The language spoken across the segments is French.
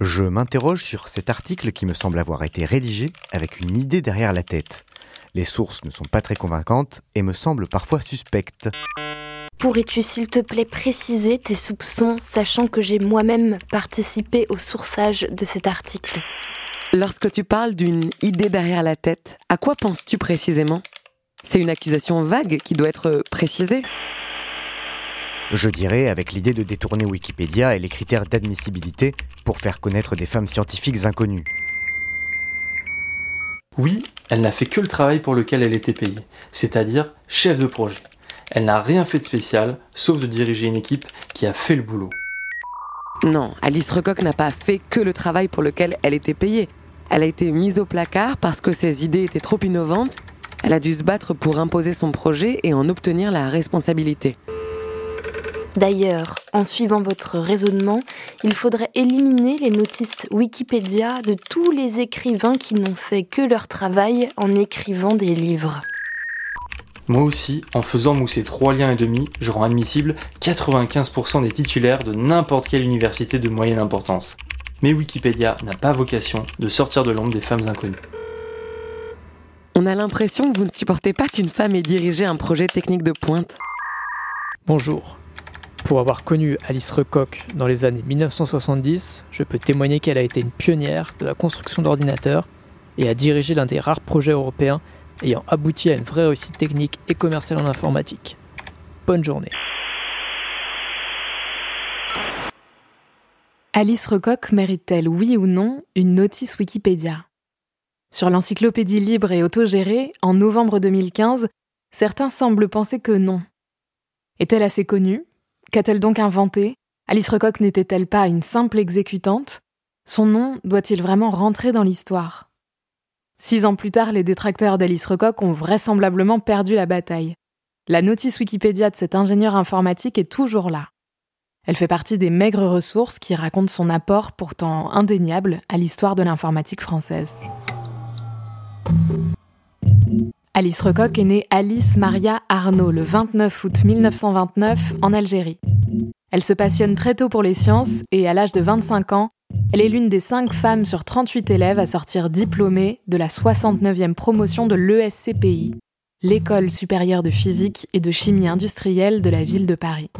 Je m'interroge sur cet article qui me semble avoir été rédigé avec une idée derrière la tête. Les sources ne sont pas très convaincantes et me semblent parfois suspectes. Pourrais-tu s'il te plaît préciser tes soupçons, sachant que j'ai moi-même participé au sourçage de cet article? Lorsque tu parles d'une idée derrière la tête, à quoi penses-tu précisément? C'est une accusation vague qui doit être précisée Je dirais avec l'idée de détourner Wikipédia et les critères d'admissibilité pour faire connaître des femmes scientifiques inconnues. Oui, elle n'a fait que le travail pour lequel elle était payée, c'est-à-dire chef de projet. Elle n'a rien fait de spécial, sauf de diriger une équipe qui a fait le boulot. Non, Alice Recoq n'a pas fait que le travail pour lequel elle était payée. Elle a été mise au placard parce que ses idées étaient trop innovantes. Elle a dû se battre pour imposer son projet et en obtenir la responsabilité. D'ailleurs, en suivant votre raisonnement, il faudrait éliminer les notices Wikipédia de tous les écrivains qui n'ont fait que leur travail en écrivant des livres. Moi aussi, en faisant mousser 3 liens et demi, je rends admissible 95% des titulaires de n'importe quelle université de moyenne importance. Mais Wikipédia n'a pas vocation de sortir de l'ombre des femmes inconnues. On a l'impression que vous ne supportez pas qu'une femme ait dirigé un projet technique de pointe. Bonjour. Pour avoir connu Alice Recoq dans les années 1970, je peux témoigner qu'elle a été une pionnière de la construction d'ordinateurs et a dirigé l'un des rares projets européens ayant abouti à une vraie réussite technique et commerciale en informatique. Bonne journée. Alice Recoq mérite-t-elle, oui ou non, une notice Wikipédia? Sur l'encyclopédie libre et autogérée, en novembre 2015, certains semblent penser que non. Est-elle assez connue? Qu'a-t-elle donc inventé? Alice Recoq n'était-elle pas une simple exécutante? Son nom doit-il vraiment rentrer dans l'histoire? Six ans plus tard, les détracteurs d'Alice Recoq ont vraisemblablement perdu la bataille. La notice Wikipédia de cet ingénieur informatique est toujours là. Elle fait partie des maigres ressources qui racontent son apport pourtant indéniable à l'histoire de l'informatique française. Alice Recoq est née Alice Maria Arnaud le 29 août 1929 en Algérie. Elle se passionne très tôt pour les sciences et à l'âge de 25 ans, elle est l'une des 5 femmes sur 38 élèves à sortir diplômée de la 69e promotion de l'ESCPI, l'École supérieure de physique et de chimie industrielle de la ville de Paris.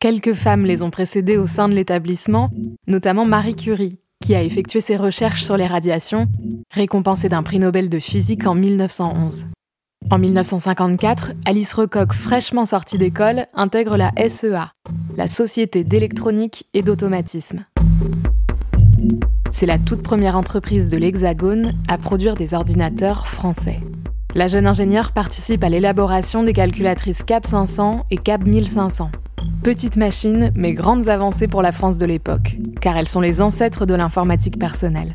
Quelques femmes les ont précédées au sein de l'établissement, notamment Marie Curie, qui a effectué ses recherches sur les radiations, récompensée d'un prix Nobel de physique en 1911. En 1954, Alice Recoq, fraîchement sortie d'école, intègre la SEA, la Société d'électronique et d'automatisme. C'est la toute première entreprise de l'Hexagone à produire des ordinateurs français. La jeune ingénieure participe à l'élaboration des calculatrices CAP 500 et CAP 1500. Petites machines, mais grandes avancées pour la France de l'époque, car elles sont les ancêtres de l'informatique personnelle.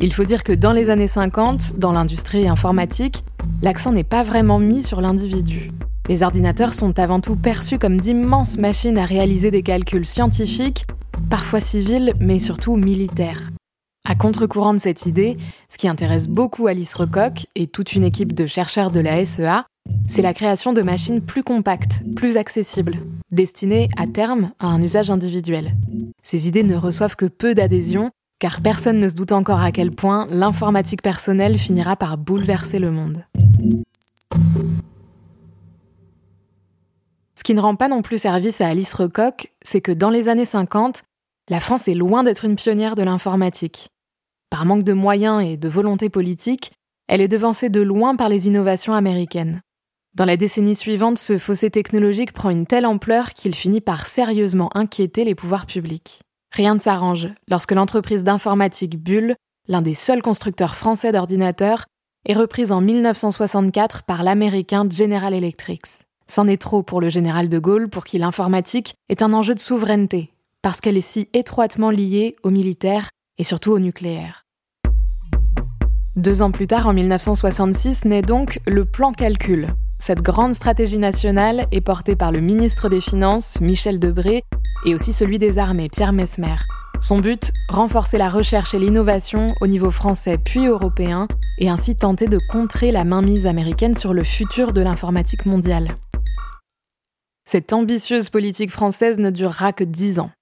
Il faut dire que dans les années 50, dans l'industrie informatique, l'accent n'est pas vraiment mis sur l'individu. Les ordinateurs sont avant tout perçus comme d'immenses machines à réaliser des calculs scientifiques parfois civile, mais surtout militaire. À contre-courant de cette idée, ce qui intéresse beaucoup Alice Recoq et toute une équipe de chercheurs de la SEA, c'est la création de machines plus compactes, plus accessibles, destinées à terme à un usage individuel. Ces idées ne reçoivent que peu d'adhésion, car personne ne se doute encore à quel point l'informatique personnelle finira par bouleverser le monde. Ce qui ne rend pas non plus service à Alice Recoq, c'est que dans les années 50, la France est loin d'être une pionnière de l'informatique. Par manque de moyens et de volonté politique, elle est devancée de loin par les innovations américaines. Dans la décennie suivante, ce fossé technologique prend une telle ampleur qu'il finit par sérieusement inquiéter les pouvoirs publics. Rien ne s'arrange lorsque l'entreprise d'informatique Bull, l'un des seuls constructeurs français d'ordinateurs, est reprise en 1964 par l'américain General Electric. C'en est trop pour le général de Gaulle pour qui l'informatique est un enjeu de souveraineté parce qu'elle est si étroitement liée au militaire et surtout au nucléaire. Deux ans plus tard, en 1966, naît donc le plan calcul. Cette grande stratégie nationale est portée par le ministre des Finances, Michel Debré, et aussi celui des armées, Pierre Mesmer. Son but, renforcer la recherche et l'innovation au niveau français puis européen, et ainsi tenter de contrer la mainmise américaine sur le futur de l'informatique mondiale. Cette ambitieuse politique française ne durera que dix ans.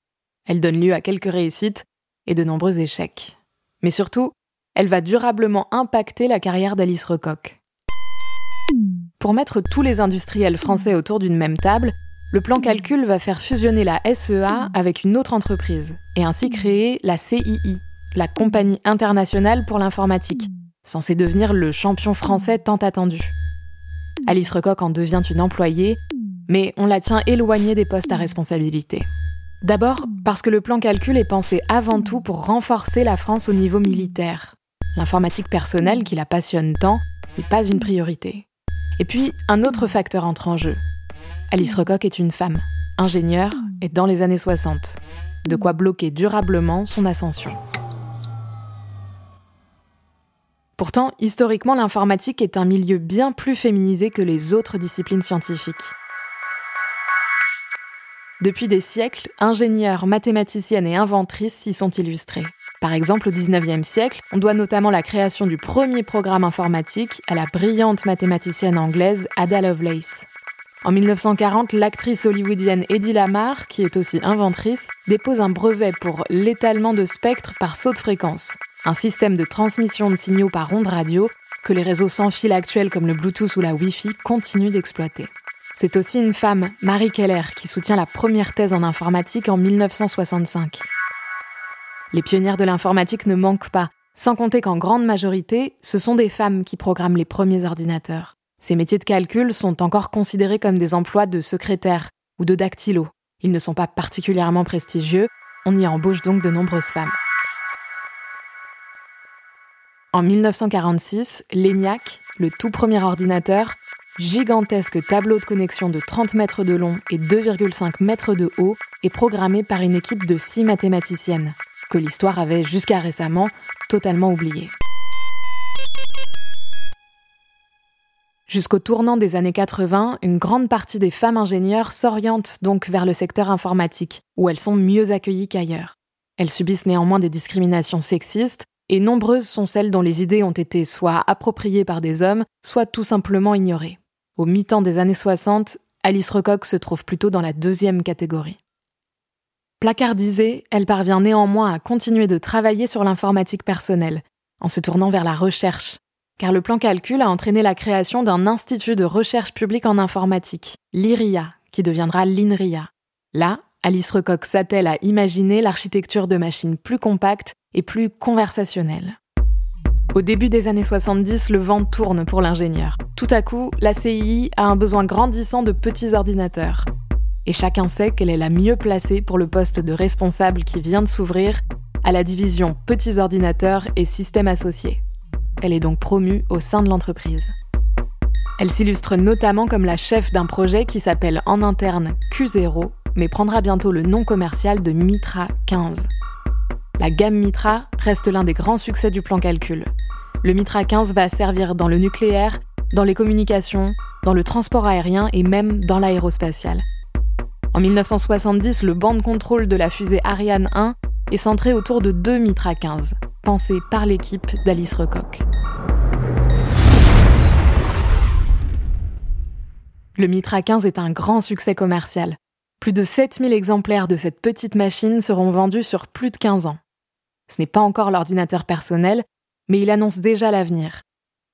Elle donne lieu à quelques réussites, et de nombreux échecs. Mais surtout, elle va durablement impacter la carrière d'Alice Recoq. Pour mettre tous les industriels français autour d'une même table, le plan calcul va faire fusionner la SEA avec une autre entreprise et ainsi créer la CII, la Compagnie internationale pour l'informatique, censée devenir le champion français tant attendu. Alice Recoq en devient une employée, mais on la tient éloignée des postes à responsabilité. D'abord parce que le plan calcul est pensé avant tout pour renforcer la France au niveau militaire. L'informatique personnelle qui la passionne tant n'est pas une priorité. Et puis, un autre facteur entre en jeu, Alice Recoq est une femme, ingénieure et dans les années 60. De quoi bloquer durablement son ascension. Pourtant, historiquement, l'informatique est un milieu bien plus féminisé que les autres disciplines scientifiques. Depuis des siècles, ingénieurs, mathématiciennes et inventrices s'y sont illustrés. Par exemple, au XIXe siècle, on doit notamment la création du premier programme informatique à la brillante mathématicienne anglaise Ada Lovelace. En 1940, l'actrice hollywoodienne Eddie Lamar, qui est aussi inventrice, dépose un brevet pour l'étalement de spectre par saut de fréquence, un système de transmission de signaux par ondes radio que les réseaux sans fil actuels comme le Bluetooth ou la Wi-Fi continuent d'exploiter. C'est aussi une femme, Marie Keller, qui soutient la première thèse en informatique en 1965. Les pionnières de l'informatique ne manquent pas, sans compter qu'en grande majorité, ce sont des femmes qui programment les premiers ordinateurs. Ces métiers de calcul sont encore considérés comme des emplois de secrétaire ou de dactylo. Ils ne sont pas particulièrement prestigieux, on y embauche donc de nombreuses femmes. En 1946, l'ENIAC, le tout premier ordinateur, gigantesque tableau de connexion de 30 mètres de long et 2,5 mètres de haut, est programmé par une équipe de six mathématiciennes, que l'histoire avait jusqu'à récemment totalement oublié. Jusqu'au tournant des années 80, une grande partie des femmes ingénieurs s'orientent donc vers le secteur informatique, où elles sont mieux accueillies qu'ailleurs. Elles subissent néanmoins des discriminations sexistes, et nombreuses sont celles dont les idées ont été soit appropriées par des hommes, soit tout simplement ignorées. Au mi-temps des années 60, Alice Recoq se trouve plutôt dans la deuxième catégorie. Placardisée, elle parvient néanmoins à continuer de travailler sur l'informatique personnelle, en se tournant vers la recherche, car le plan calcul a entraîné la création d'un institut de recherche publique en informatique, l'IRIA, qui deviendra l'INRIA. Là, Alice Recoq s'attelle à imaginer l'architecture de machines plus compactes et plus conversationnelles. Au début des années 70, le vent tourne pour l'ingénieur. Tout à coup, la CII a un besoin grandissant de petits ordinateurs. Et chacun sait qu'elle est la mieux placée pour le poste de responsable qui vient de s'ouvrir à la division petits ordinateurs et systèmes associés. Elle est donc promue au sein de l'entreprise. Elle s'illustre notamment comme la chef d'un projet qui s'appelle en interne Q0, mais prendra bientôt le nom commercial de Mitra 15. La gamme Mitra reste l'un des grands succès du plan calcul. Le Mitra 15 va servir dans le nucléaire, dans les communications, dans le transport aérien et même dans l'aérospatial. En 1970, le banc de contrôle de la fusée Ariane 1 est centré autour de deux Mitra 15, pensé par l'équipe d'Alice Recoq. Le Mitra 15 est un grand succès commercial. Plus de 7000 exemplaires de cette petite machine seront vendus sur plus de 15 ans. Ce n'est pas encore l'ordinateur personnel, mais il annonce déjà l'avenir.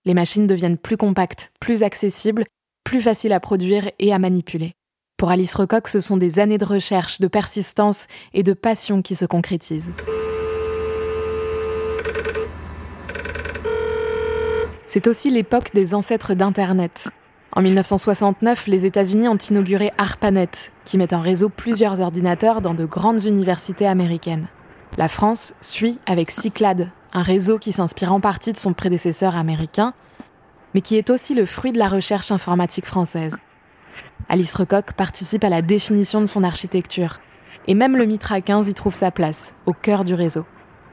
Les machines deviennent plus compactes, plus accessibles, plus faciles à produire et à manipuler. Pour Alice Recoq, ce sont des années de recherche, de persistance et de passion qui se concrétisent. C'est aussi l'époque des ancêtres d'Internet. En 1969, les États-Unis ont inauguré ARPANET, qui met en réseau plusieurs ordinateurs dans de grandes universités américaines. La France suit avec Cyclade, un réseau qui s'inspire en partie de son prédécesseur américain, mais qui est aussi le fruit de la recherche informatique française. Alice Recoq participe à la définition de son architecture, et même le Mitra 15 y trouve sa place, au cœur du réseau.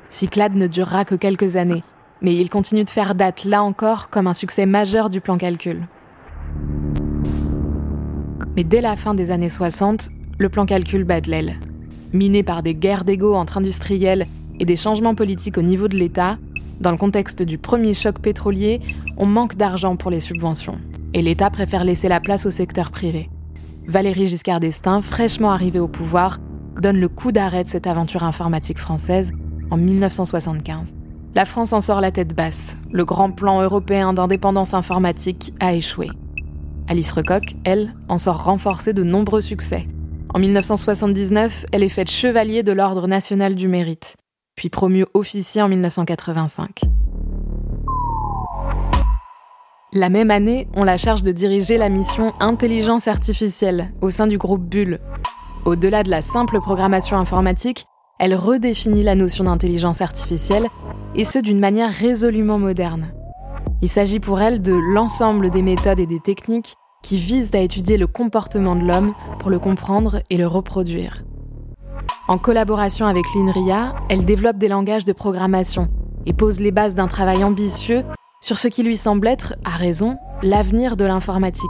Cyclade ne durera que quelques années, mais il continue de faire date là encore comme un succès majeur du plan calcul. Mais dès la fin des années 60, le plan calcul bat de l'aile. Miné par des guerres d'ego entre industriels et des changements politiques au niveau de l'État, dans le contexte du premier choc pétrolier, on manque d'argent pour les subventions. Et l'État préfère laisser la place au secteur privé. Valérie Giscard d'Estaing, fraîchement arrivée au pouvoir, donne le coup d'arrêt de cette aventure informatique française en en 1975. La France en sort la tête basse. Le grand plan européen d'indépendance informatique a échoué. Alice Recoq, elle, en sort renforcée de nombreux succès. En 1979, elle est faite chevalier de l'Ordre national du mérite, puis promue officier en 1985. La même année, on la charge de diriger la mission Intelligence artificielle au sein du groupe Bull. Au-delà de la simple programmation informatique, elle redéfinit la notion d'intelligence artificielle, et ce d'une manière résolument moderne. Il s'agit pour elle de l'ensemble des méthodes et des techniques qui visent à étudier le comportement de l'homme pour le comprendre et le reproduire. En collaboration avec l'INRIA, elle développe des langages de programmation et pose les bases d'un travail ambitieux sur ce qui lui semble être, à raison, l'avenir de l'informatique.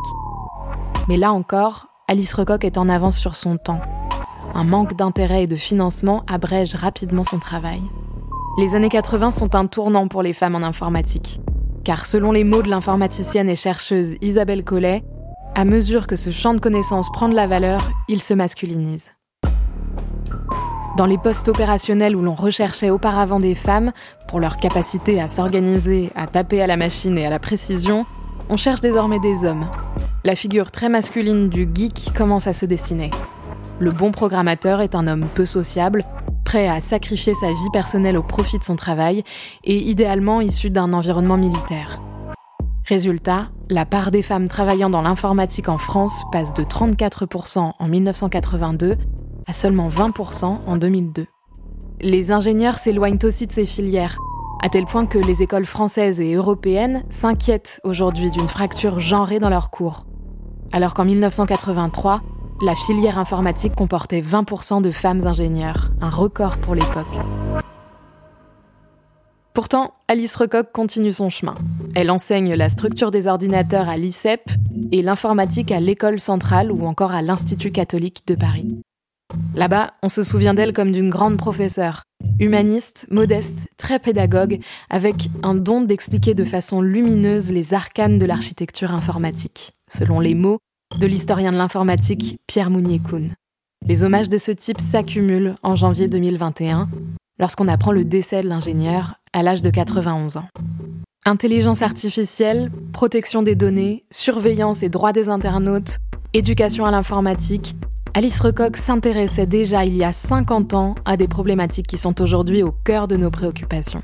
Mais là encore, Alice Recoq est en avance sur son temps. Un manque d'intérêt et de financement abrège rapidement son travail. Les années 80 sont un tournant pour les femmes en informatique. Car selon les mots de l'informaticienne et chercheuse Isabelle Collet, à mesure que ce champ de connaissances prend de la valeur, il se masculinise. Dans les postes opérationnels où l'on recherchait auparavant des femmes, pour leur capacité à s'organiser, à taper à la machine et à la précision, on cherche désormais des hommes. La figure très masculine du geek commence à se dessiner. Le bon programmateur est un homme peu sociable, prêt à sacrifier sa vie personnelle au profit de son travail et idéalement issu d'un environnement militaire. Résultat, la part des femmes travaillant dans l'informatique en France passe de 34% en 1982 à seulement 20% en 2002. Les ingénieurs s'éloignent aussi de ces filières, à tel point que les écoles françaises et européennes s'inquiètent aujourd'hui d'une fracture genrée dans leurs cours. Alors qu'en 1983, la filière informatique comportait 20% de femmes ingénieurs, un record pour l'époque. Pourtant, Alice Recoq continue son chemin. Elle enseigne la structure des ordinateurs à l'ICEP et l'informatique à l'École centrale ou encore à l'Institut catholique de Paris. Là-bas, on se souvient d'elle comme d'une grande professeure, humaniste, modeste, très pédagogue, avec un don d'expliquer de façon lumineuse les arcanes de l'architecture informatique, selon les mots de l'historien de l'informatique Pierre Mounier-Kuhn. Les hommages de ce type s'accumulent en janvier 2021, lorsqu'on apprend le décès de l'ingénieur à l'âge de 91 ans. Intelligence artificielle, protection des données, surveillance et droits des internautes, éducation à l'informatique, Alice Recoq s'intéressait déjà il y a 50 ans à des problématiques qui sont aujourd'hui au cœur de nos préoccupations.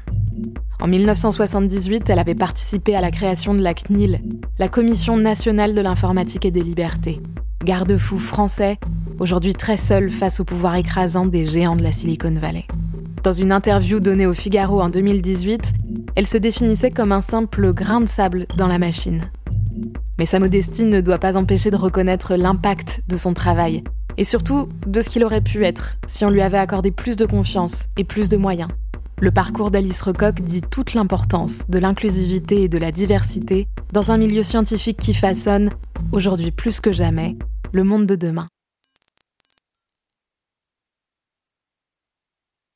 En 1978, elle avait participé à la création de la CNIL, la Commission nationale de l'informatique et des libertés, garde-fou français, aujourd'hui très seul face au pouvoir écrasant des géants de la Silicon Valley. Dans une interview donnée au Figaro en 2018, elle se définissait comme un simple grain de sable dans la machine. Mais sa modestie ne doit pas empêcher de reconnaître l'impact de son travail et surtout de ce qu'il aurait pu être si on lui avait accordé plus de confiance et plus de moyens. Le parcours d'Alice Recoq dit toute l'importance de l'inclusivité et de la diversité dans un milieu scientifique qui façonne, aujourd'hui plus que jamais, le monde de demain.